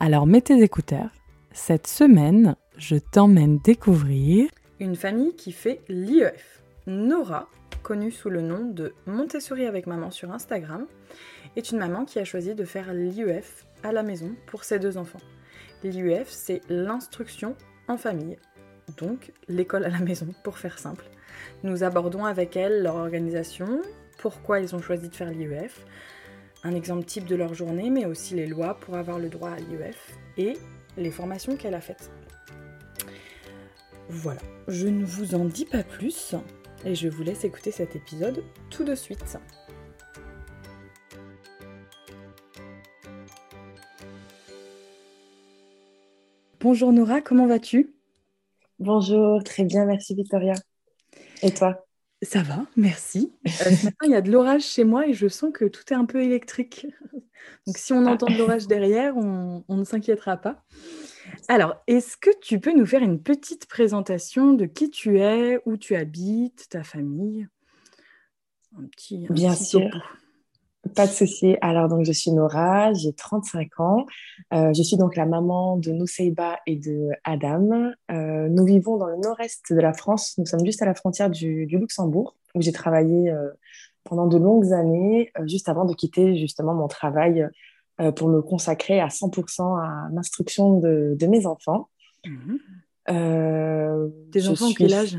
Alors mets tes écouteurs. Cette semaine, je t'emmène découvrir une famille qui fait l'IEF. Nora, connue sous le nom de Montessori avec maman sur Instagram, est une maman qui a choisi de faire l'IEF à la maison pour ses deux enfants. L'IEF, c'est l'instruction en famille, donc l'école à la maison pour faire simple. Nous abordons avec elle leur organisation, pourquoi ils ont choisi de faire l'IEF, un exemple type de leur journée, mais aussi les lois pour avoir le droit à l'IEF et les formations qu'elle a faites. Voilà, je ne vous en dis pas plus et je vous laisse écouter cet épisode tout de suite. Bonjour Nora, comment vas-tu? Bonjour, très bien, merci Victoria. Et toi? Ça va, merci. Euh, ce matin, il y a de l'orage chez moi et je sens que tout est un peu électrique. Donc si on entend de l'orage derrière, on, on ne s'inquiétera pas. Alors, est-ce que tu peux nous faire une petite présentation de qui tu es, où tu habites, ta famille? Un petit, un Bien petit sûr. Topo. Pas de souci. Alors, donc, je suis Nora, j'ai 35 ans. Euh, je suis donc la maman de Nuseiba et de Adam. Euh, nous vivons dans le nord-est de la France. Nous sommes juste à la frontière du, du Luxembourg, où j'ai travaillé euh, pendant de longues années, juste avant de quitter justement mon travail pour me consacrer à 100% à l'instruction de, de, mes enfants. Mmh. Tes enfants, suis... quel âge?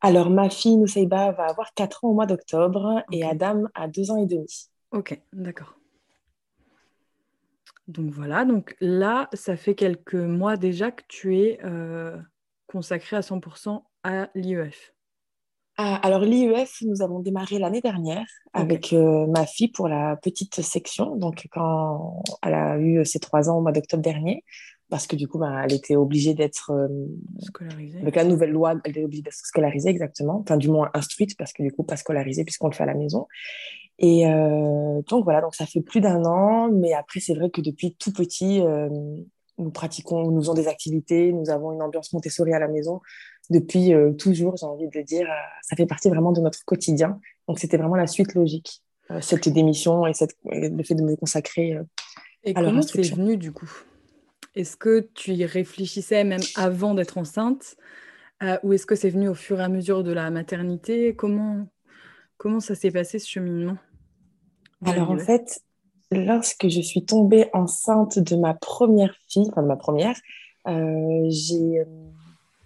Alors, ma fille Nuseiba va avoir 4 ans au mois d'octobre et Adam a 2 ans et demi. Ok, d'accord. Donc voilà, donc là, ça fait quelques mois déjà que tu es euh, consacré à 100% à l'IEF. Ah, alors l'IEF, nous avons démarré l'année dernière okay. avec euh, ma fille pour la petite section, donc quand elle a eu ses trois ans au mois d'octobre dernier, parce que du coup, ben, elle était obligée d'être euh, scolarisée. Avec la nouvelle loi, elle était obligée d'être scolarisée exactement, enfin du moins instruite, parce que du coup, pas scolarisée puisqu'on le fait à la maison. Et euh, donc voilà, donc ça fait plus d'un an, mais après c'est vrai que depuis tout petit, euh, nous pratiquons, nous faisons des activités, nous avons une ambiance Montessori à la maison. Depuis euh, toujours, j'ai envie de dire, euh, ça fait partie vraiment de notre quotidien. Donc c'était vraiment la suite logique, cette démission et cette, le fait de me consacrer et à comment c'est venu du coup? Est-ce que tu y réfléchissais même avant d'être enceinte ou est-ce que c'est venu au fur et à mesure de la maternité? Comment comment ça s'est passé ce cheminement? Alors en fait, lorsque je suis tombée enceinte de ma première fille, enfin de ma première, euh, j'ai,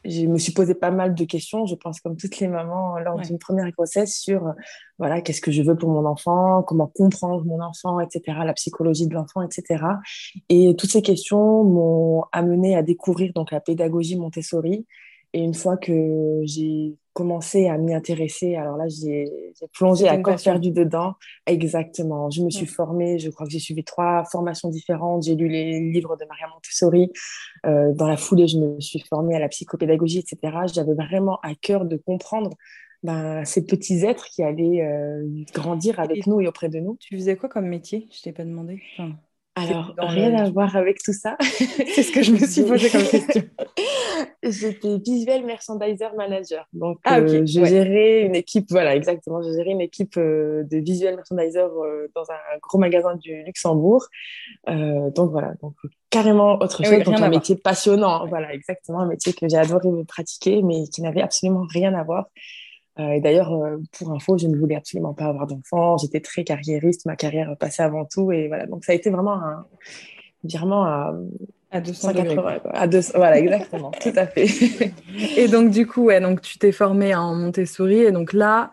je me suis posé pas mal de questions, je pense comme toutes les mamans lors ouais. d'une première grossesse sur voilà qu'est-ce que je veux pour mon enfant, comment comprendre mon enfant, etc., la psychologie de l'enfant, etc. Et toutes ces questions m'ont amené à découvrir donc la pédagogie Montessori. Et une fois que j'ai commencé à m'y intéresser. Alors là, j'ai plongé à corps perdu dedans. Exactement. Je me suis mmh. formée, je crois que j'ai suivi trois formations différentes. J'ai lu les livres de Maria Montessori. Euh, dans la foulée, je me suis formée à la psychopédagogie, etc. J'avais vraiment à cœur de comprendre ben, ces petits êtres qui allaient euh, grandir avec et nous et auprès de nous. Tu faisais quoi comme métier? Je t'ai pas demandé. Enfin... Alors, rien le... à voir avec tout ça. C'est ce que je me suis posé comme question. J'étais visual merchandiser manager. Donc, ah, okay. euh, je ouais. gérais une équipe, voilà, exactement. Je gérais une équipe euh, de visual merchandiser euh, dans un gros magasin du Luxembourg. Donc, voilà. Donc, carrément autre chose. Oui, donc, un métier passionnant. Ouais. Voilà, exactement. Un métier que j'ai adoré pratiquer, mais qui n'avait absolument rien à voir. Et d'ailleurs, pour info, je ne voulais absolument pas avoir d'enfant. J'étais très carriériste. Ma carrière passait avant tout. Et voilà. Donc, ça a été vraiment un virement à, à 280. À deux, voilà, exactement. tout à fait. et donc, du coup, ouais, donc, tu t'es formée en Montessori. Et donc là,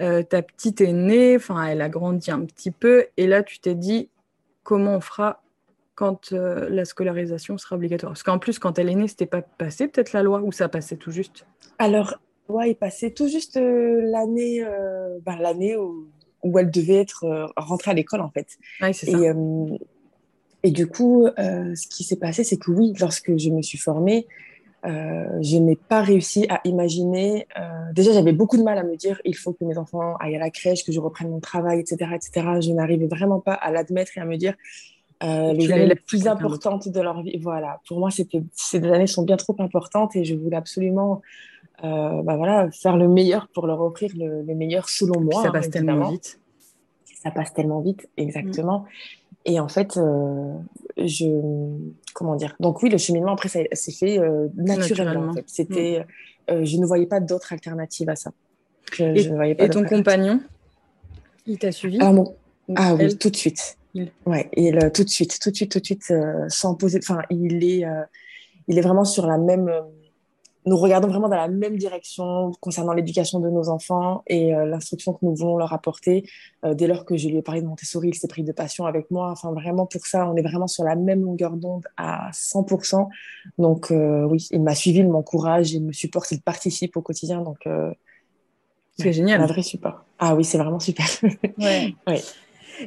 euh, ta petite est née. Enfin, elle a grandi un petit peu. Et là, tu t'es dit, comment on fera quand euh, la scolarisation sera obligatoire? Parce qu'en plus, quand elle est née, c'était pas passé peut-être la loi ou ça passait tout juste? Alors, Ouais, il passait tout juste euh, l'année ben, l'année où, où, elle devait être rentrée à l'école en fait. Ouais, c'est ça. Et, Et du coup, ce qui s'est passé, c'est que oui, lorsque je me suis formée, je n'ai pas réussi à imaginer. déjà, j'avais beaucoup de mal à me dire il faut que mes enfants aillent à la crèche, que je reprenne mon travail, etc., etc. Je n'arrivais vraiment pas à l'admettre et à me dire euh, les années les plus importantes de leur vie. Voilà, pour moi, ces années sont bien trop importantes et je voulais absolument euh, bah voilà, faire le meilleur pour leur offrir le, meilleur selon moi. ça passe tellement vite. Ça passe tellement vite, exactement. Et en fait, euh, je. Comment dire Donc, oui, le cheminement, après, ça s'est fait naturellement. C'était, je ne voyais pas d'autre alternative à ça. et, je voyais pas et ton compagnon, il t'a suivi Ah, ah oui, tout de suite. Ouais, et tout de suite, tout de suite, tout de suite, euh, sans poser. Enfin, il est, euh, il est vraiment sur la même. Euh, nous regardons vraiment dans la même direction concernant l'éducation de nos enfants et l'instruction que nous voulons leur apporter. dès lors que je lui ai parlé de Montessori, il s'est pris de passion avec moi. Enfin, vraiment pour ça, on est vraiment sur la même longueur d'onde à 100%. Donc, oui, il m'a suivi, il m'encourage, il me supporte, il participe au quotidien. Donc, c'est génial. Un vrai support. Ah oui, c'est vraiment super. Ouais. ouais.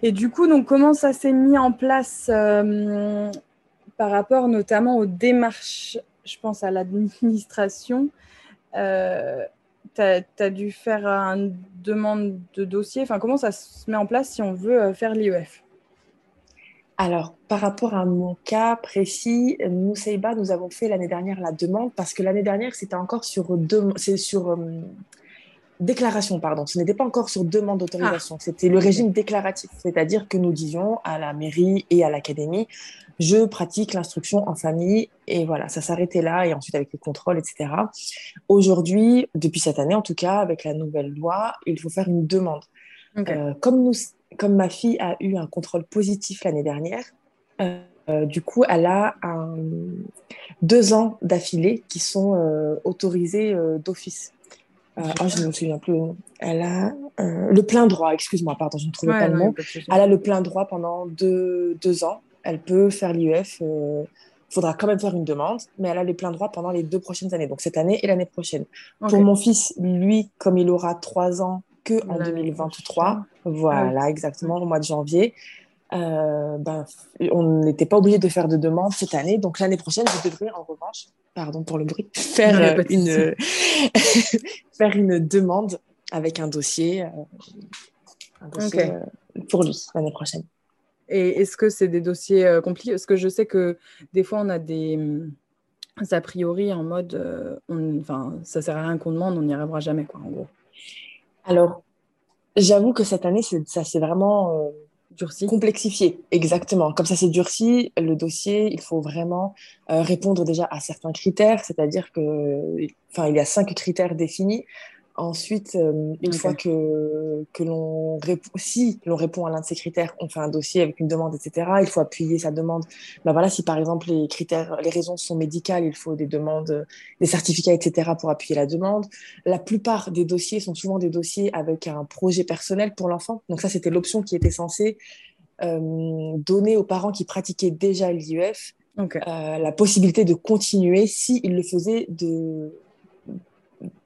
Et du coup, donc, comment ça s'est mis en place euh, par rapport notamment aux démarches, je pense à l'administration euh, Tu as, dû faire une demande de dossier. Enfin, comment ça se met en place si on veut euh, faire l'IEF? Alors, par rapport à mon cas précis, nous, Seiba, nous avons fait l'année dernière la demande parce que l'année dernière, c'était encore sur, deux, sur déclaration, pardon. Ce n'était pas encore sur demande d'autorisation. Ah. C'était le régime déclaratif, c'est-à-dire que nous disions à la mairie et à l'académie, je pratique l'instruction en famille et voilà, ça s'arrêtait là et ensuite avec les contrôles, etc. Aujourd'hui, depuis cette année en tout cas, avec la nouvelle loi, il faut faire une demande. Euh, comme, nous, comme ma fille a eu un contrôle positif l'année dernière, euh, euh, du coup, elle a deux ans d'affilée qui sont autorisés d'office. Euh, oh, je ne me souviens plus. Elle a euh, le plein droit, excuse-moi, pardon, je ne trouvais pas le mot. Elle a le plein droit pendant deux, deux ans. Elle peut faire l'IEF. Il euh, faudra quand même faire une demande, mais elle a le plein droit pendant les deux prochaines années, donc cette année et l'année prochaine. Pour mon fils, lui, comme il aura trois ans que en 2023, voilà, ah exactement, au mois de janvier, euh, ben, on n'était pas obligé de faire de demande cette année. Donc l'année prochaine, je devrais en revanche, pardon pour le bruit, faire, euh, une, faire une demande avec un dossier, euh, pour lui l'année prochaine. Et est-ce que c'est des dossiers compliqués? Parce que je sais que des fois, on a des a priori en mode, enfin, ça sert à rien qu'on demande, on n'y arrivera jamais, quoi, en gros. Alors, j'avoue que cette année, ça c'est vraiment Durci. Complexifié, exactement. Comme ça, c'est durci. Le dossier, il faut vraiment euh, répondre déjà à certains critères, c'est-à-dire que, il y a cinq critères définis. Ensuite, euh, une fois que, que l'on répond, si l'on répond à l'un de ces critères, on fait un dossier avec une demande, etc. Il faut appuyer sa demande. Ben voilà, si par exemple les critères, les raisons sont médicales, il faut des demandes, des certificats, etc. pour appuyer la demande. La plupart des dossiers sont souvent des dossiers avec un projet personnel pour l'enfant. Donc ça, c'était l'option qui était censée euh, donner aux parents qui pratiquaient déjà l'IEF euh, la possibilité de continuer s'ils le faisaient de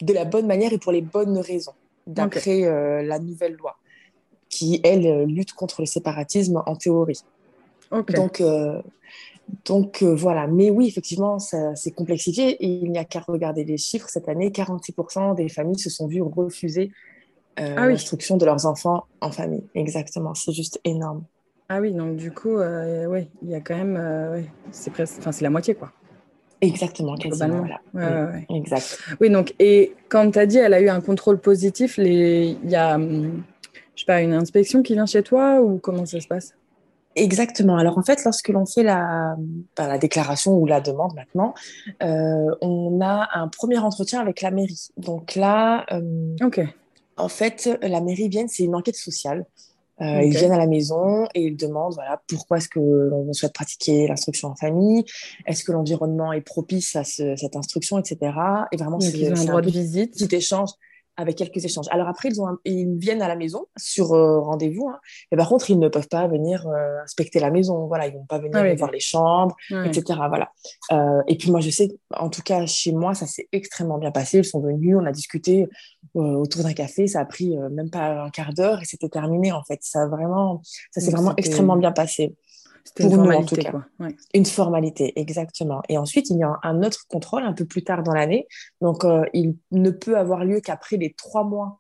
de la bonne manière et pour les bonnes raisons, d'après euh, la nouvelle loi, qui, elle, euh, lutte contre le séparatisme en théorie. Donc, euh, donc voilà. Mais oui, effectivement, ça s'est complexifié et il n'y a qu'à regarder les chiffres. Cette année, 46% des familles se sont vues refuser ah l'instruction de leurs enfants en famille. Exactement, c'est juste énorme. Ah oui, donc du coup, oui, il y a quand même, c'est presque, enfin c'est la moitié quoi. Exactement, quasiment. Voilà. Exact. Oui, donc, et quand tu as dit elle a eu un contrôle positif, il y a, hum, je sais pas, une inspection qui vient chez toi ou comment ça se passe? Exactement. Alors en fait, lorsque l'on fait la, ben, la déclaration ou la demande maintenant, euh, on a un premier entretien avec la mairie. Donc là, hum, en fait, la mairie vient, c'est une enquête sociale. Euh, ils viennent à la maison et ils demandent voilà, pourquoi est-ce que l'on souhaite pratiquer l'instruction en famille, est-ce que l'environnement est propice à cette instruction, etc. Et vraiment, c'est un droit de visite. Petit échange avec quelques échanges. Alors après, ils, ont ils viennent à la maison sur euh, rendez-vous. Hein. Et par contre, ils ne peuvent pas venir euh, inspecter la maison. Voilà, ils vont pas venir ah voir les chambres, etc. Voilà. Euh, et puis moi, je sais, en tout cas chez moi, ça s'est extrêmement bien passé. Ils sont venus, on a discuté autour d'un café. Ça a pris même pas un quart d'heure et c'était terminé en fait. Ça vraiment, ça s'est vraiment extrêmement bien passé. C'était une formalité, quoi. Une formalité, exactement. Et ensuite, il y a un autre contrôle un peu plus tard dans l'année. Donc, euh, il ne peut avoir lieu qu'après les trois mois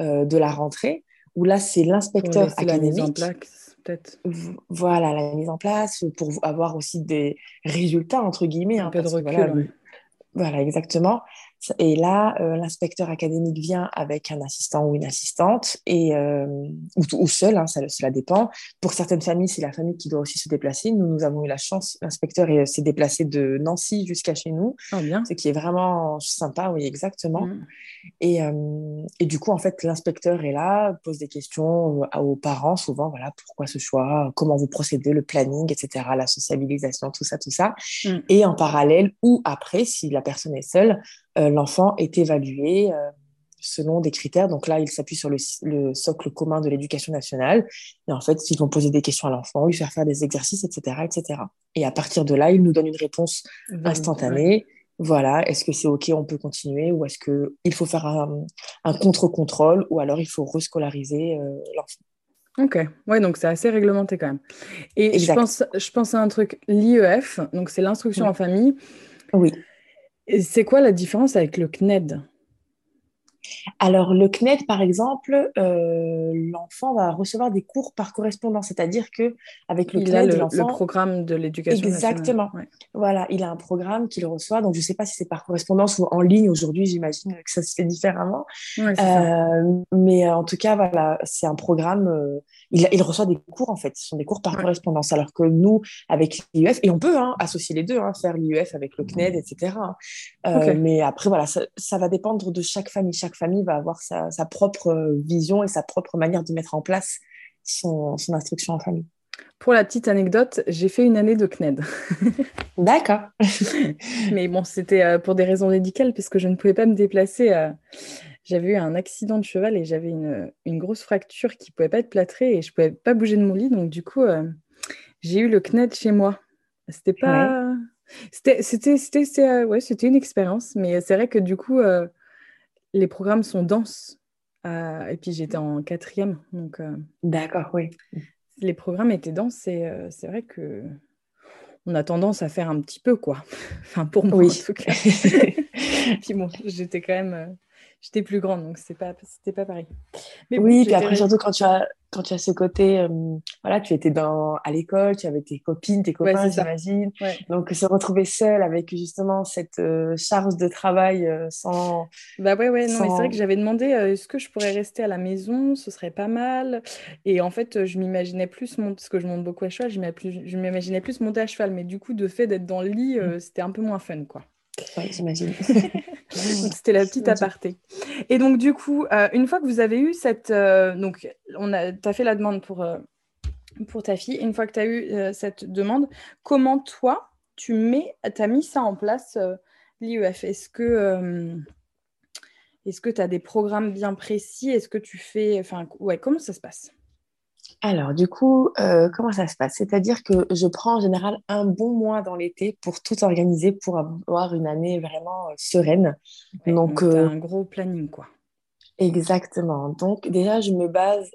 euh, de la rentrée, où là, c'est l'inspecteur académique. La mise en place, peut-être. Voilà, la mise en place pour avoir aussi des résultats, entre guillemets. Un hein, peu de recul, voilà, exactement. Et là, euh, l'inspecteur académique vient avec un assistant ou une assistante, et, euh, ou, seul, hein, ça, cela dépend. Pour certaines familles, c'est la famille qui doit aussi se déplacer. Nous, nous avons eu la chance, l'inspecteur s'est déplacé de Nancy jusqu'à chez nous, oh, bien. ce qui est vraiment sympa, oui, exactement. Mm. Et, euh, et, du coup, en fait, l'inspecteur est là, pose des questions aux parents, souvent, voilà, pourquoi ce choix, comment vous procédez, le planning, etc., la sociabilisation, tout ça, tout ça. Mm. Et en parallèle, ou après, si la personne est seule, l'enfant est évalué euh, selon des critères. Donc là, il s'appuie sur le, socle commun de l'éducation nationale. Et en fait, ils vont poser des questions à l'enfant, lui faire faire des exercices, etc., etc. Et à partir de là, il nous donne une réponse instantanée. Voilà, est-ce que c'est OK, on peut continuer, ou est-ce qu'il faut faire un, contre-contrôle, ou alors il faut rescolariser euh, l'enfant. Ok, ouais, donc c'est assez réglementé quand même. Et je pense, je pense à un truc, l'IEF, donc c'est l'instruction en famille. Oui. C'est quoi la différence avec le CNED alors, le CNED, par exemple, euh, l'enfant va recevoir des cours par correspondance, c'est-à-dire que avec le CNED, le, le, programme de l'éducation Exactement. Voilà, il a un programme qu'il reçoit. Donc, je ne sais pas si c'est par correspondance ou en ligne aujourd'hui. J'imagine que ça se fait différemment. Euh, mais en tout cas, voilà, c'est un programme. Euh, il, reçoit des cours en fait. Ce sont des cours par correspondance, alors que nous, avec l'IEF, et on peut hein, associer les deux, hein, faire l'IEF avec le CNED, etc. Hein. Mais après, voilà, ça, ça va dépendre de chaque famille. Chaque famille va avoir sa, propre euh, vision et sa propre manière de mettre en place son, instruction en famille. Pour la petite anecdote, j'ai fait une année de CNED. D'accord. Mais bon, c'était euh, pour des raisons médicales, puisque je ne pouvais pas me déplacer. Euh, j'avais eu un accident de cheval et j'avais une, grosse fracture qui ne pouvait pas être plâtrée et je ne pouvais pas bouger de mon lit. Donc, du coup, j'ai eu le CNED chez moi. C'était pas. C'était, c'était, ouais, c'était une expérience, mais c'est vrai que du coup, les programmes sont denses. Euh, et puis j'étais en quatrième. Donc, euh, D'accord, oui. Les programmes étaient denses et euh, c'est vrai que on a tendance à faire un petit peu, quoi. enfin, pour moi, en tout cas. puis bon, j'étais quand même j'étais plus grande, donc c'était pas, pas pareil. Mais oui, puis après, surtout quand tu as, quand tu as ce côté, euh, voilà, tu étais dans, à l'école, tu avais tes copines, tes copains, j'imagine. Donc, se retrouver seule avec justement cette euh, charge de travail euh, sans. Bah ouais, ouais, non, mais c'est vrai que j'avais demandé est-ce que je pourrais rester à la maison, ce serait pas mal. Et en fait, je m'imaginais plus, monter, parce que je monte beaucoup à cheval, je m'imaginais plus monter à cheval, mais du coup, de fait d'être dans le lit, mmh. c'était un peu moins fun, quoi. Oui, j'imagine. C'était la petite aparté. Et donc, du coup, euh, une fois que vous avez eu cette. Euh, donc, on a, tu as fait la demande pour, euh, pour ta fille. Une fois que tu as eu cette demande, comment toi, tu mets, as mis ça en place, l'IEF Est-ce que. est-ce que tu as des programmes bien précis? Est-ce que tu fais. Enfin, ouais, comment ça se passe? Alors, du coup, euh, comment ça se passe? C'est-à-dire que je prends en général un bon mois dans l'été pour tout organiser, pour avoir une année vraiment euh, sereine. donc, euh, un gros planning, quoi. Exactement. Donc, déjà, je me base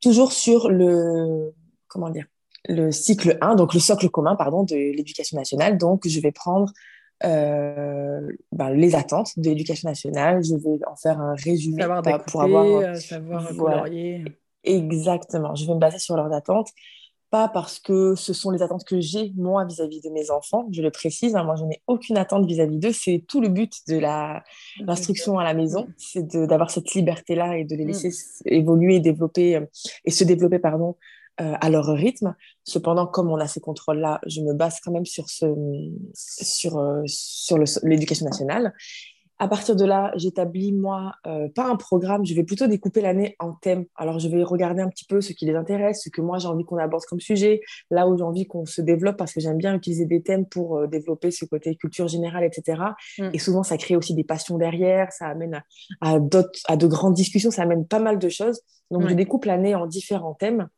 toujours sur le, comment dire, le cycle 1, donc le socle commun, pardon, de l'éducation nationale. Donc, je vais prendre ben, les attentes de l'éducation nationale. Je vais en faire un résumé savoir pour avoir savoir colorier. Exactement. Je vais me baser sur leurs attentes. Pas parce que ce sont les attentes que j'ai, moi, vis-à-vis de mes enfants, je le précise. Hein, moi, je n'ai aucune attente vis-à-vis d'eux. C'est tout le but de l'instruction à la maison, c'est d'avoir cette liberté-là et de les mm. laisser évoluer, développer, euh, et se développer pardon, euh, à leur rythme. Cependant, comme on a ces contrôles-là, je me base quand même sur, ce, sur, euh, sur l'éducation nationale. À partir de là, j'établis, moi, euh, pas un programme, je vais plutôt découper l'année en thèmes. Alors, je vais regarder un petit peu ce qui les intéresse, ce que moi, j'ai envie qu'on aborde comme sujet, là où j'ai envie qu'on se développe, parce que j'aime bien utiliser des thèmes pour euh, développer ce côté culture générale, etc. Mm. Et souvent, ça crée aussi des passions derrière, ça amène à, à, de grandes discussions, ça amène pas mal de choses. Donc, je découpe l'année en différents thèmes.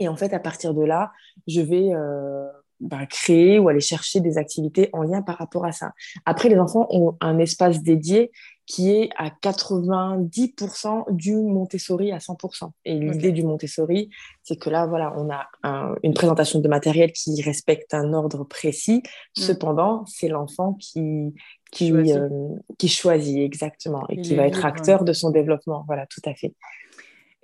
Et en fait, à partir de là, je vais... Euh, bah, créer ou aller chercher des activités en lien par rapport à ça. Après, les enfants ont un espace dédié qui est à 90% du Montessori à 100%. Et l'idée du Montessori, c'est que là, voilà, on a une présentation de matériel qui respecte un ordre précis. Mm. Cependant, c'est l'enfant qui, qui, choisit. Euh, qui choisit exactement et qui va être acteur de son développement. Voilà, tout à fait.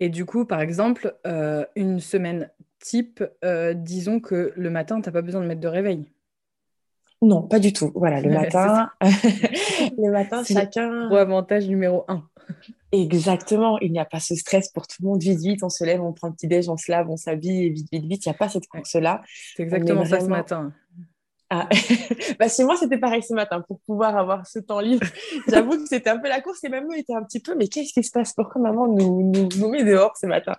Et du coup, par exemple, euh, une semaine type, euh, disons que le matin, tu n'as pas besoin de mettre de réveil. Non, pas du tout. Voilà, le matin, le matin, chacun. Gros avantage numéro un. Exactement, il n'y a pas ce stress pour tout le monde. Vite, vite, on se lève, on prend le petit déj, on se lave, on s'habille, et vite, vite, vite. Il n'y a pas cette course-là. C'est exactement ça ce matin. Ah. bah, chez moi, c'était pareil ce matin pour pouvoir avoir ce temps libre. J'avoue que c'était un peu la course et même eux étaient un petit peu, mais qu'est-ce qui se passe? Pourquoi maman nous, nous, nous met dehors ce matin?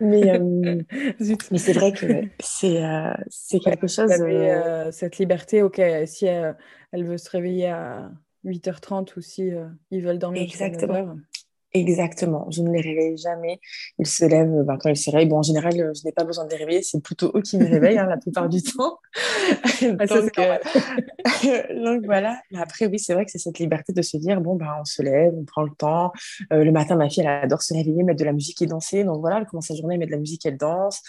Mais, euh, mais c'est vrai que c'est euh, c'est quelque chose. Euh, cette liberté, ok, si elle, veut se réveiller à 8h30 ou si ils veulent dormir Exactement. Exactement, je ne les réveille jamais. Ils se lèvent ben, quand ils se réveillent. Bon, en général, je n'ai pas besoin de les réveiller, c'est plutôt eux qui me réveillent hein, la plupart du temps. Ah, donc, euh, donc, voilà. Mais après, oui, c'est vrai que c'est cette liberté de se dire bon, ben, on se lève, on prend le temps. Euh, le matin, ma fille, elle adore se réveiller, mettre de la musique et danser. Donc voilà, elle commence sa journée, elle met de la musique, elle danse.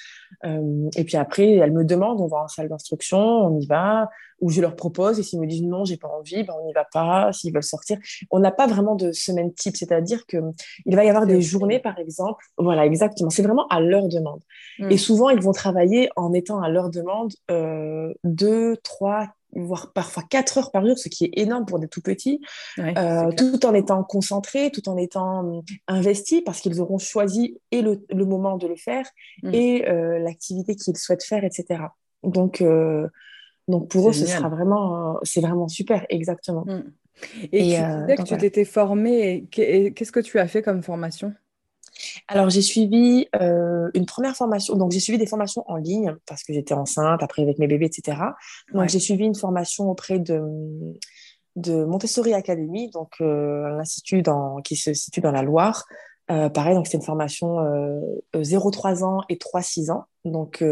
Euh, et puis après, elle me demande, on va en salle d'instruction, on y va où je leur propose et s'ils me disent non, j'ai pas envie, ben on n'y va pas. S'ils veulent sortir, on n'a pas vraiment de semaine type, c'est-à-dire que il va y avoir des journées, par exemple. Voilà, exactement. C'est vraiment à leur demande. Mm. Et souvent, ils vont travailler en étant à leur demande euh, deux, trois, voire parfois quatre heures par jour, ce qui est énorme pour des tout petits, euh, tout en étant concentrés, tout en étant euh, investis, parce qu'ils auront choisi et le, moment de le faire mm. et euh, l'activité qu'ils souhaitent faire, etc. Donc, donc pour eux, ce sera vraiment, c'est vraiment super, exactement. Mm. Et, tu disais que tu t'étais formée, qu'est-ce que tu as fait comme formation? Alors, j'ai suivi une première formation. Donc, j'ai suivi des formations en ligne parce que j'étais enceinte, après avec mes bébés, etc. Donc, j'ai suivi une formation auprès de, de Montessori Academy, donc un institut dans, qui se situe dans la Loire. pareil, donc c'était une formation 0-3 ans et 3-6 ans. Donc,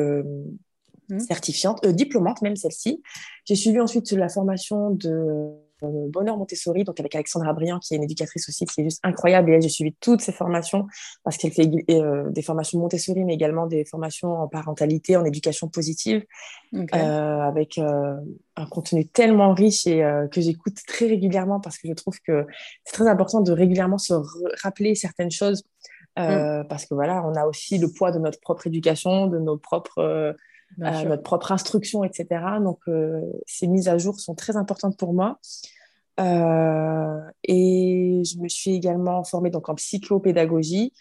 Mmh. certifiante, euh, diplômante même celle-ci. J'ai suivi ensuite la formation de euh, Bonheur Montessori, donc avec Alexandra Briand, qui est une éducatrice aussi, qui est juste incroyable. Et elle, j'ai suivi toutes ces formations parce qu'elle fait euh, des formations Montessori, mais également des formations en parentalité, en éducation positive, avec un contenu tellement riche et que j'écoute très régulièrement parce que je trouve que c'est très important de régulièrement se rappeler certaines choses. Mmh. Parce que voilà, on a aussi le poids de notre propre éducation, de nos propres notre propre instruction, etc. Donc, euh, ces mises à jour sont très importantes pour moi. Euh, et je me suis également formée donc, en psychopédagogie.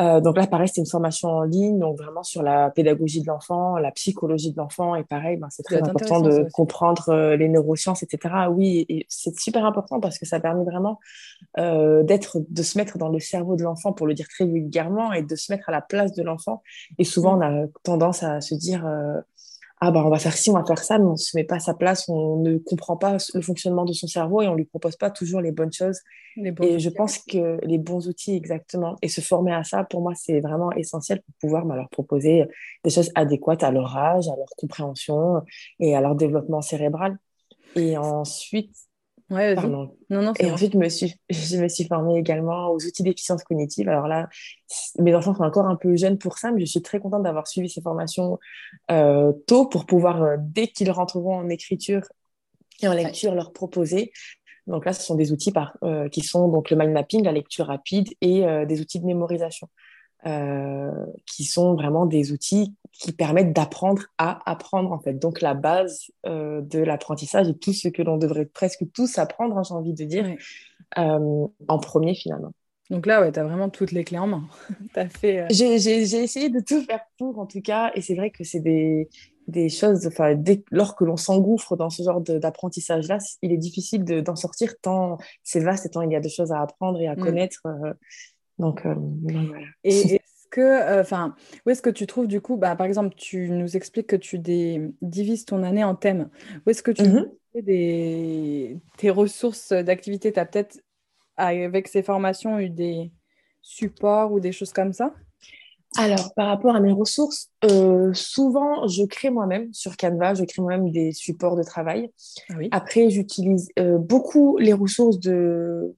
Euh, donc là, pareil, c'est une formation en ligne, donc vraiment sur la pédagogie de l'enfant, la psychologie de l'enfant. Et pareil, ben, c'est très important de comprendre les neurosciences, etc. Oui, et c'est super important parce que ça permet vraiment d'être, de se mettre dans le cerveau de l'enfant, pour le dire très vulgairement, et de se mettre à la place de l'enfant. Et souvent, mm. on a tendance à se dire ah bah on va faire ci, on va faire ça, mais on se met pas à sa place, on ne comprend pas le fonctionnement de son cerveau et on lui propose pas toujours les bonnes choses. et je pense que les bons outils, exactement, et se former à ça, pour moi, c'est vraiment essentiel pour pouvoir bah, leur proposer des choses adéquates à leur âge, à leur compréhension et à leur développement cérébral. Et ensuite, Ouais, Non, non, et ensuite, je me, suis, je me suis formée également aux outils d'efficience cognitive. Alors là, mes enfants sont encore un peu jeunes pour ça, mais je suis très contente d'avoir suivi ces formations euh, tôt pour pouvoir, euh, dès qu'ils rentreront en écriture et en lecture, leur proposer. Donc là, ce sont des outils par, euh, qui sont donc le mind mapping, la lecture rapide et des outils de mémorisation. Qui sont vraiment des outils qui permettent d'apprendre à apprendre en fait. Donc la base euh, de l'apprentissage et tout ce que l'on devrait presque tous apprendre, hein, j'ai envie de dire, euh, en premier finalement. Donc là, ouais, tu as vraiment toutes les clés en main. as fait, euh, j'ai, essayé de tout faire pour en tout cas, et c'est vrai que c'est des, des choses, enfin, lors que l'on s'engouffre dans ce genre d'apprentissage-là, il est difficile d'en sortir tant c'est vaste et tant il y a de choses à apprendre et à mm. connaître. Donc, voilà. Et, que, euh, enfin, où est-ce que tu trouves du coup, bah, par exemple, tu nous expliques que tu divises ton année en thèmes. Où est-ce que tu des, tes ressources d'activité? Tu as peut-être, avec ces formations, eu des supports ou des choses comme ça? Alors, par rapport à mes ressources, euh, souvent, je crée moi-même sur Canva, je crée moi-même des supports de travail. Ah Après, j'utilise euh, beaucoup les ressources de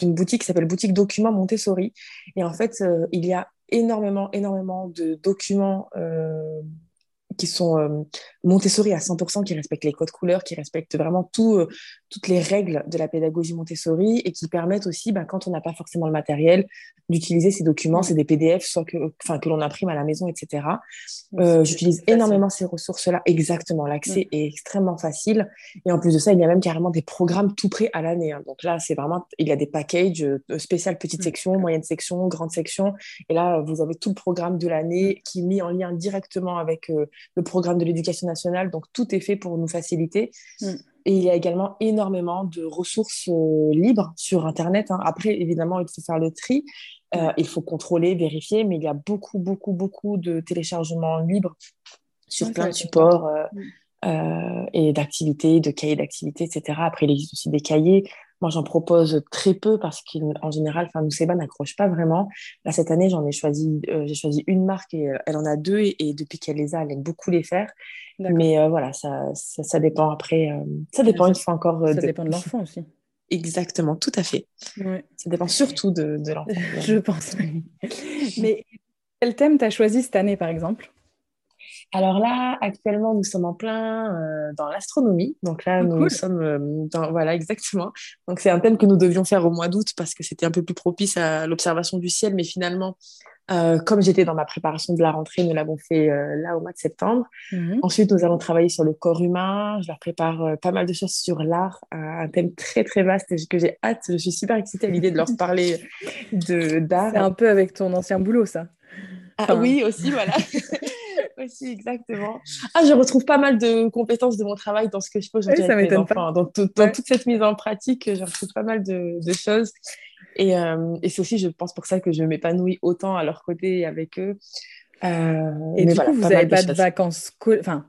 d'une boutique qui s'appelle Boutique Documents Montessori. Et en fait, il y a énormément, énormément de documents qui sont euh, Montessori à 100%, qui respectent les codes couleurs, qui respectent vraiment tout, euh, toutes les règles de la pédagogie Montessori et qui permettent aussi, bah, quand on n'a pas forcément le matériel, d'utiliser ces documents. C'est des PDF soit que, enfin, que l'on imprime à la maison, etc. Euh, j'utilise énormément ces ressources-là. Exactement. L'accès est extrêmement facile. Et en plus de ça, il y a même carrément des programmes tout prêts à l'année. Hein. Donc là, c'est vraiment, il y a des packages spéciales petite section, moyenne section, grande section. Et là, vous avez tout le programme de l'année qui est mis en lien directement avec le programme de l'éducation Donc, tout est fait pour nous faciliter. Mm. Et il y a également énormément de ressources euh, libres sur Internet. Hein. Après, évidemment, il faut faire le tri. Euh, il faut contrôler, vérifier, mais il y a beaucoup, beaucoup, beaucoup de téléchargements libres sur plein de supports euh, mm. et d'activités, de cahiers d'activités, etc. Après, il existe aussi des cahiers moi, j'en propose très peu parce qu'en général, enfin, Seba n'accroche pas vraiment. Là, cette année, j'en ai choisi, euh, j'ai choisi une marque et euh, elle en a deux et, depuis qu'elle les a, elle aime beaucoup les faire. Mais euh, voilà, ça, ça, dépend après. ça dépend une fois encore. Ça dépend de l'enfant aussi. Exactement, tout à fait. Ça dépend surtout de, de l'enfant. Je pense. Mais quel thème tu as choisi cette année, par exemple? Alors là, actuellement, nous sommes en plein euh, dans l'astronomie. Donc là, ah, nous sommes euh, dans... Voilà, exactement. Donc c'est un thème que nous devions faire au mois d'août parce que c'était un peu plus propice à l'observation du ciel. Mais finalement, euh, comme j'étais dans ma préparation de la rentrée, nous l'avons fait là au mois de septembre. Mhm. Ensuite, nous allons travailler sur le corps humain. Je leur prépare pas mal de choses sur l'art, un thème très très vaste et que j'ai hâte. Je suis super excitée à l'idée de leur parler d'art. C'est un peu avec ton ancien boulot, ça. Ah oui, aussi, voilà. aussi, exactement. Ah, je retrouve pas mal de compétences de mon travail dans ce que je fais aujourd'hui. ça m'étonne pas. Dans, toute cette mise en pratique, je retrouve pas mal de, choses. Et, euh, et c'est aussi, je pense, pour ça que je m'épanouis autant à leur côté avec eux. Euh, et du coup, vous n'avez pas de, vacances Enfin,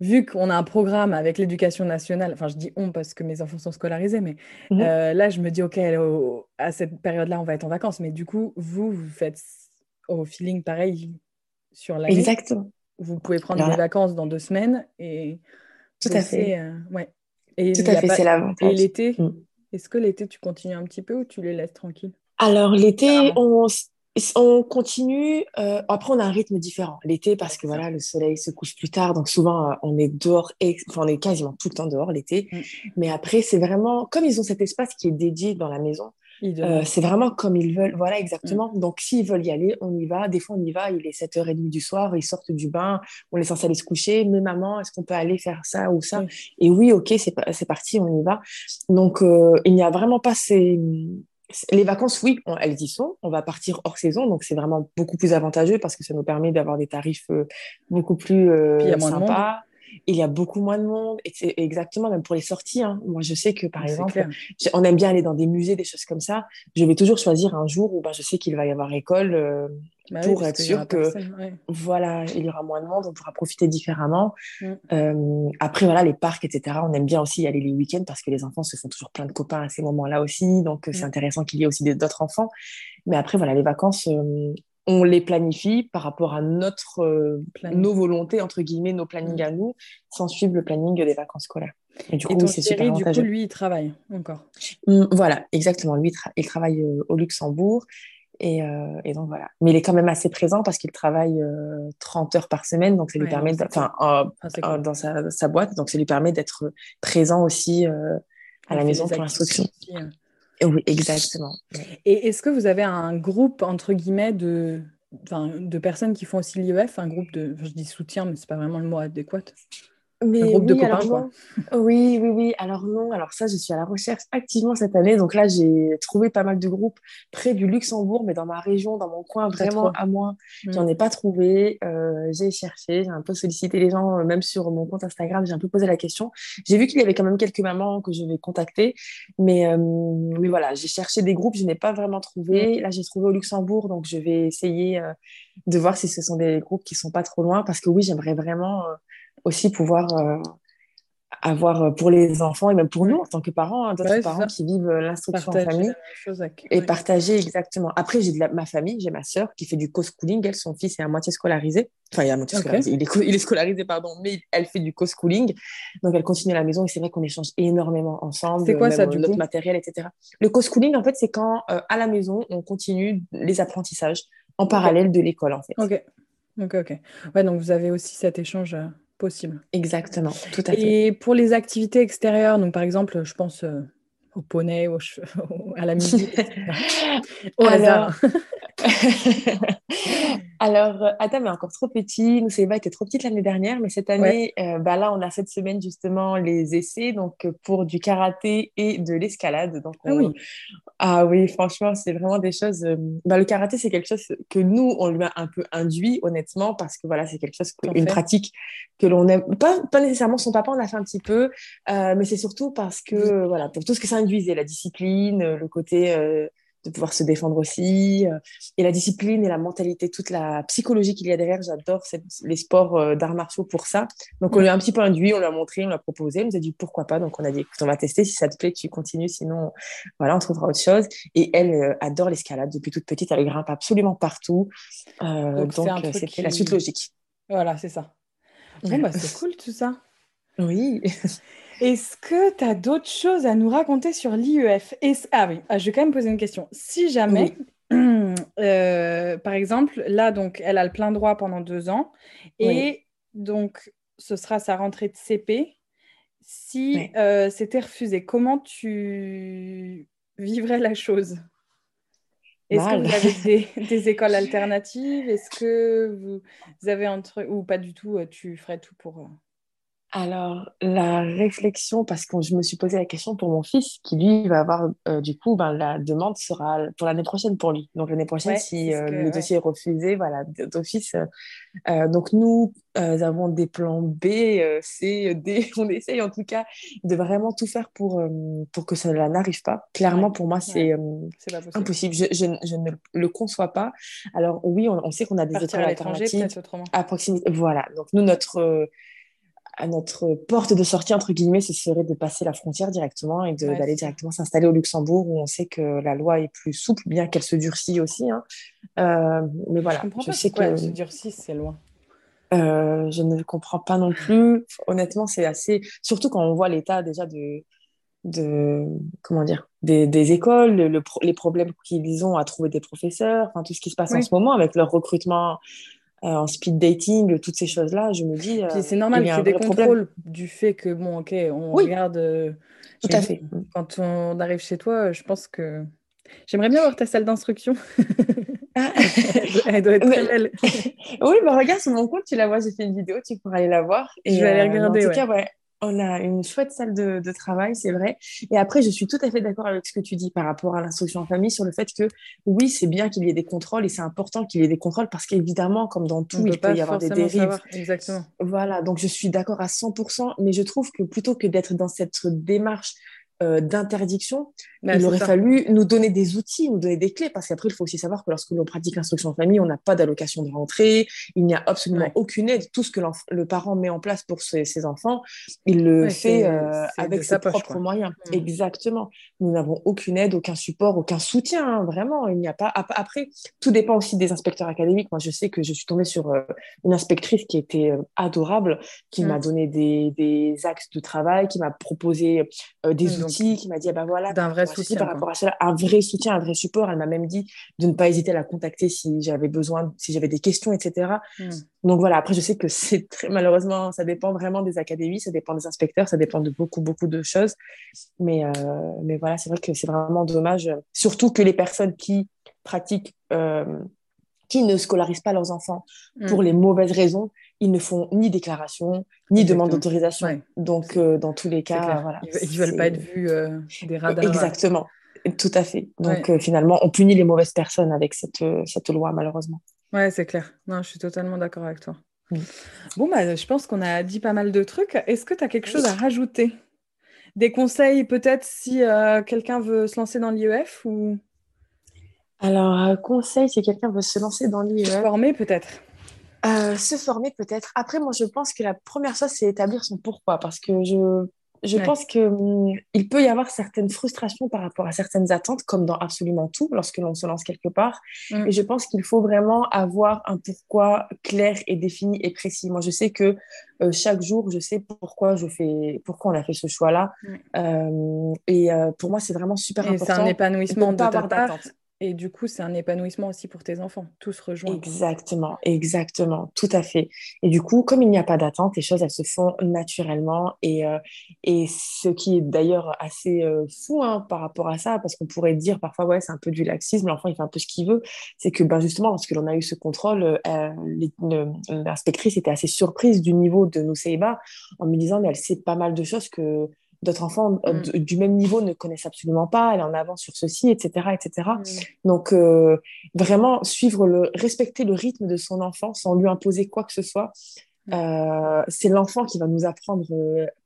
vu qu'on a un programme avec l'éducation nationale, enfin je dis on parce que mes enfants sont scolarisés, mais mhm. euh, là je me dis ok, à cette période-là on va être en vacances, mais du coup vous, vous faites au feeling pareil sur l'année. Exactement. Vous pouvez prendre des vacances dans deux semaines et. Tout à fait. Euh, ouais. Et Tout à fait, c'est l'avantage. Et l'été, mm. est-ce que l'été tu continues un petit peu ou tu les laisses tranquilles? Alors l'été, on, on continue. Euh, après, on a un rythme différent. L'été, parce que voilà, le soleil se couche plus tard, donc souvent euh, on est dehors, enfin, on est quasiment tout le temps dehors l'été. Mm. Mais après, c'est vraiment comme ils ont cet espace qui est dédié dans la maison. Euh, c'est vraiment comme ils veulent. Voilà, exactement. Mm. Donc, s'ils veulent y aller, on y va. Des fois, on y va. Il est 7h30 du soir. Ils sortent du bain. On les censé aller se coucher. Mais maman, est-ce qu'on peut aller faire ça ou ça? Et oui, OK, c'est parti, on y va. Donc, euh, il n'y a vraiment pas ces. Les vacances, oui, elles y sont. On va partir hors saison, donc c'est vraiment beaucoup plus avantageux parce que ça nous permet d'avoir des tarifs euh, beaucoup plus sympas il y a beaucoup moins de monde. Et c'est exactement, même pour les sorties. Hein. Moi, je sais que, par exemple, on aime bien aller dans des musées, des choses comme ça. Je vais toujours choisir un jour où ben, je sais qu'il va y avoir école euh, bah pour être sûr que, voilà, il y aura moins de monde, on pourra profiter différemment. Mm. Euh, après, voilà, les parcs, etc. On aime bien aussi y aller les week-ends parce que les enfants se font toujours plein de copains à ces moments-là aussi. Donc, c'est mm. intéressant qu'il y ait aussi d'autres enfants. Mais après, voilà, les vacances, euh, on les planifie par rapport à notre, euh, nos volontés, entre guillemets, nos plannings mm. à nous, sans suivre le planning des vacances scolaires. Et du coup, c'est super du coup, lui, il travaille encore? Mm, voilà, exactement. Lui, il travaille euh, au Luxembourg. Euh, et, donc voilà. Mais il est quand même assez présent parce qu'il travaille 30 heures par semaine, donc ça lui permet, enfin, ah, dans sa, boîte, donc ça lui permet d'être présent aussi à la maison pour l'instruction. Oui, exactement. Et est-ce que vous avez un groupe, entre guillemets, de, de personnes qui font aussi l'IEF, un groupe de, je dis soutien, mais ce n'est pas vraiment le mot adéquat mais oui, de copains, Oui, oui, oui. Alors non, alors ça, je suis à la recherche activement cette année. Donc là, j'ai trouvé pas mal de groupes près du Luxembourg, mais dans ma région, dans mon coin, vraiment à moi. Mm. J'en ai pas trouvé. Euh, j'ai cherché, j'ai un peu sollicité les gens, euh, même sur mon compte Instagram, j'ai un peu posé la question. J'ai vu qu'il y avait quand même quelques mamans que je vais contacter, mais, euh, mais voilà, j'ai cherché des groupes, je n'ai pas vraiment trouvé. Mm. Là, j'ai trouvé au Luxembourg, donc je vais essayer de voir si ce sont des groupes qui sont pas trop loin, parce que oui, j'aimerais vraiment aussi pouvoir euh, avoir euh, pour les enfants et même pour nous en tant que parents, hein, d'autres parents qui vivent euh, l'instruction en famille et partager exactement. Après, j'ai de ma famille, j'ai ma sœur qui fait du co-schooling. Elle, son fils est à moitié scolarisé. Enfin, il est à moitié scolarisé. Il est, il est, scolarisé, pardon, mais elle fait du co-schooling. Donc, elle continue à la maison et c'est vrai qu'on échange énormément ensemble. C'est quoi ça, du notre matériel, etc. Le co-schooling, en fait, c'est quand à la maison, on continue les apprentissages en parallèle de l'école, en fait. Ok. Ok, ok. Ouais, donc vous avez aussi cet échange possible. Exactement, tout à fait. Et pour les activités extérieures, donc par exemple, je pense euh, au poney, au à la musique, au hasard. Alors, euh, Adam est encore trop petit. Nous, Séba était trop petite l'année dernière, mais cette année, euh, bah là, on a cette semaine justement les essais donc euh, pour du karaté et de l'escalade. Donc, ah, oui. ah oui, franchement, c'est vraiment des choses. Bah, le karaté, c'est quelque chose que nous, on lui a un peu induit, honnêtement, parce que voilà, c'est quelque chose, une pratique que l'on aime. Pas, pas nécessairement son papa, on a fait un petit peu, mais c'est surtout parce que, voilà, pour tout ce que ça induisait, la discipline, le côté de pouvoir se défendre aussi. Euh, et la discipline et la mentalité, toute la psychologie qu'il y a derrière, j'adore les sports euh, d'arts martiaux pour ça. Donc, on lui a un petit peu induit, on lui a montré, on lui a proposé, on nous a dit pourquoi pas. Donc, on a dit, écoute, on va tester. Si ça te plaît, tu continues. Sinon, voilà, on trouvera autre chose. Et elle euh, adore l'escalade depuis toute petite. Elle grimpe absolument partout. donc, c'était la suite logique. Voilà, c'est ça. Bon, bah, c'est cool tout ça. Oui. Est-ce que tu as d'autres choses à nous raconter sur l'IEF Ah oui, ah, je vais quand même poser une question. Si jamais, euh, par exemple, là, donc, elle a le plein droit pendant deux ans, et donc, ce sera sa rentrée de CP. Si euh, c'était refusé, comment tu vivrais la chose? Est-ce que vous avez des, écoles alternatives? Est-ce que vous, avez entre ou pas du tout euh, Tu ferais tout pour alors, la réflexion, parce que je me suis posé la question pour mon fils, qui lui va avoir, euh, du coup, ben, la demande sera pour l'année prochaine pour lui. Donc, l'année prochaine, si euh, le dossier est refusé, voilà, d'office. Euh, donc, nous avons des plans B, C, D. On essaye en tout cas de vraiment tout faire pour, pour que cela n'arrive pas. Clairement, pour moi, c'est impossible. Je, je, ne le conçois pas. Alors, oui, on, sait qu'on a des écoles alternatives à proximité. Voilà. Donc, nous, notre à notre porte de sortie, entre guillemets, ce serait de passer la frontière directement et d'aller directement s'installer au Luxembourg où on sait que la loi est plus souple, bien qu'elle se durcit aussi. Hein. Euh, mais voilà, je, sais que se durcit, c'est loin. Euh, je ne comprends pas non plus. Honnêtement, c'est assez. Surtout quand on voit l'état déjà de, de comment dire, des, écoles, les problèmes qu'ils ont à trouver des professeurs, enfin tout ce qui se passe en ce moment avec leur recrutement euh, en speed dating, toutes ces choses-là, je me dis. Euh, c'est normal qu'il y ait des contrôles du fait que, bon, ok, on regarde. Euh, tout à fait. Quand on arrive chez toi, je pense que. J'aimerais bien voir ta salle d'instruction. Ah. Elle doit être très belle. oui, bah regarde sur mon compte, tu la vois, j'ai fait une vidéo, tu pourras aller la voir. Et je vais aller regarder. En tout cas, ouais, on a une chouette salle de, travail, c'est vrai. Et après, je suis tout à fait d'accord avec ce que tu dis par rapport à l'instruction en famille sur le fait que oui, c'est bien qu'il y ait des contrôles et c'est important qu'il y ait des contrôles parce qu'évidemment, comme dans tout, il peut y avoir des dérives. Exactement. Voilà, donc je suis d'accord à 100%, mais je trouve que plutôt que d'être dans cette démarche euh, d'interdiction, bah, il aurait fallu nous donner des outils, nous donner des clés, parce qu'après, il faut aussi savoir que lorsque l'on pratique l'instruction en famille, on n'a pas d'allocation de rentrée, il n'y a absolument aucune aide. Tout ce que le parent met en place pour ses, enfants, il le fait euh, avec ses propres moyens. Mmh. Exactement. Nous n'avons aucune aide, aucun support, aucun soutien, hein, vraiment. Il n'y a pas. Après, tout dépend aussi des inspecteurs académiques. Moi, je sais que je suis tombée sur euh, une inspectrice qui était adorable, qui m'a mmh. donné des, axes de travail, qui m'a proposé des outils qui m'a dit, ah ben voilà, d'un vrai soutien par rapport à cela, un vrai soutien, un vrai support. Elle m'a même dit de ne pas hésiter à la contacter si j'avais besoin, si j'avais des questions, etc. Hmm. Donc voilà, après, je sais que c'est très, malheureusement, ça dépend vraiment des académies, ça dépend des inspecteurs, ça dépend de beaucoup, beaucoup de choses. Mais, euh, mais voilà, c'est vrai que c'est vraiment dommage, surtout que les personnes qui pratiquent, euh, qui ne scolarisent pas leurs enfants pour hmm. les mauvaises raisons, ils ne font ni déclaration, ni demande d'autorisation. Donc, euh, dans tous les cas, voilà, ils ne veulent pas être vus euh, des radars. Exactement, tout à fait. Donc, euh, finalement, on punit les mauvaises personnes avec cette, cette loi, malheureusement. Ouais, c'est clair. Non, je suis totalement d'accord avec toi. Bon, bah, je pense qu'on a dit pas mal de trucs. Est-ce que tu as quelque chose à rajouter? Des conseils, peut-être, si quelqu'un veut se lancer dans l'IEF ou... Alors, conseil, si quelqu'un veut se lancer dans l'IEF. Former, peut-être Se former peut-être. Après, moi, je pense que la première chose, c'est établir son pourquoi. Parce que je je pense qu'il hum, peut y avoir certaines frustrations par rapport à certaines attentes, comme dans absolument tout, lorsque l'on se lance quelque part. Mm. Et je pense qu'il faut vraiment avoir un pourquoi clair et défini et précis. Moi, je sais que euh, chaque jour, je sais pourquoi je fais, pourquoi on a fait ce choix-là. Euh, et euh, pour moi, c'est vraiment super important. C'est un épanouissement de ta part. Et du coup, c'est un épanouissement aussi pour tes enfants. Tout se rejoint. Exactement, exactement, tout à fait. Et du coup, comme il n'y a pas d'attente, les choses, elles se font naturellement. Et, euh, et ce qui est d'ailleurs assez euh, fou hein, par rapport à ça, parce qu'on pourrait dire parfois, ouais, c'est un peu du laxisme, l'enfant, il fait un peu ce qu'il veut. C'est que ben, justement, lorsque l'on a eu ce contrôle, euh, l'inspectrice était assez surprise du niveau de Nuseiba en me disant, mais elle sait pas mal de choses que d'autres enfants euh, mm. du même niveau ne connaissent absolument pas, elle est en avance sur ceci, etc. etc. Mm. Donc, euh, vraiment, suivre le, respecter le rythme de son enfant sans lui imposer quoi que ce soit, mm. euh, c'est l'enfant qui va nous apprendre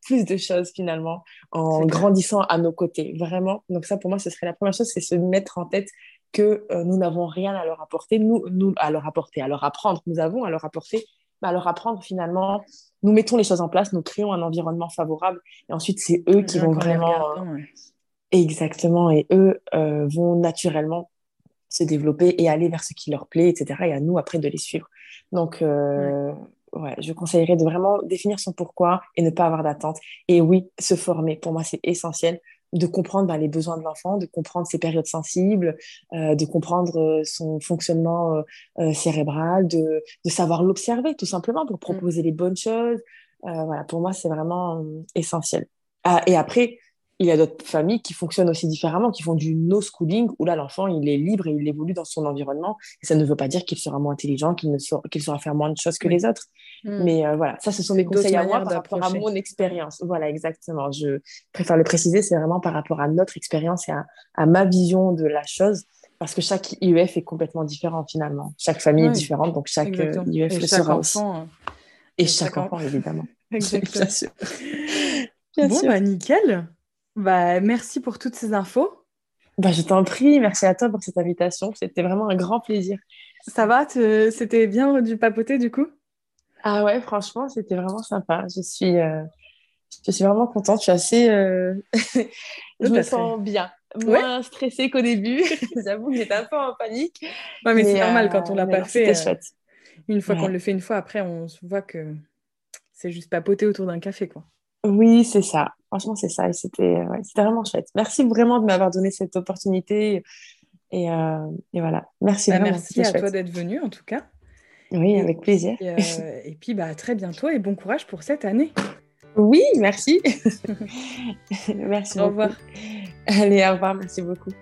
plus de choses finalement en grandissant à nos côtés, vraiment. Donc ça, pour moi, ce serait la première chose, c'est se mettre en tête que nous n'avons rien à leur apporter, nous, nous, à leur apporter, à leur apprendre, nous avons à leur apporter à leur apprendre finalement, nous mettons les choses en place, nous créons un environnement favorable, et ensuite c'est eux qui vont vraiment... Euh, exactement, et eux euh, vont naturellement se développer et aller vers ce qui leur plaît, etc. Et à nous après de les suivre. Donc, euh, ouais. je conseillerais de vraiment définir son pourquoi et ne pas avoir d'attente. Et oui, se former, pour moi, c'est essentiel de comprendre bah, les besoins de l'enfant, de comprendre ses périodes sensibles, euh, de comprendre euh, son fonctionnement euh, cérébral, de, de savoir l'observer tout simplement pour mm. proposer les bonnes choses. voilà, pour moi, c'est vraiment essentiel. Ah, et après, il y a d'autres familles qui fonctionnent aussi différemment, qui font du no-schooling, où là, l'enfant, il est libre et il évolue dans son environnement. Et ça ne veut pas dire qu'il sera moins intelligent, qu'il saura, qu'il saura faire moins de choses que les autres. Hmm. Mais euh, voilà, ça, ce sont des conseils à moi par rapport à mon expérience. Voilà, exactement. Je préfère le préciser, c'est vraiment par rapport à notre expérience et à, ma vision de la chose. Parce que chaque IEF est complètement différent finalement. Chaque famille est différente, donc chaque euh, IEF le sera enfant, aussi. Et chaque enfant, évidemment. Exactement. Bien sûr. bon, bah nickel. Bah, merci pour toutes ces infos. Bah, je t'en prie, merci à toi pour cette invitation. C'était vraiment un grand plaisir. Ça va C'était bien du papoter du coup? Ah ouais, franchement, c'était vraiment sympa. Je suis, euh, je suis vraiment contente. Je suis assez. Euh, je me sens bien. Moins stressée qu'au début. J'avoue que j'étais un peu en panique. Ouais, mais, c'est normal quand on l'a pas fait. C'était chouette. Une fois qu'on le fait une fois, après, on se voit que c'est juste papoter autour d'un café, quoi. Oui, c'est ça. Franchement, c'est ça. Et c'était vraiment chouette. Merci vraiment de m'avoir donné cette opportunité. Et, euh, voilà. Merci bah, Merci à toi d'être venu, en tout cas. Oui, avec plaisir. Et, euh, et puis, bah, à très bientôt et bon courage pour cette année. Oui, merci. merci. Au revoir. Allez, au revoir. Merci beaucoup.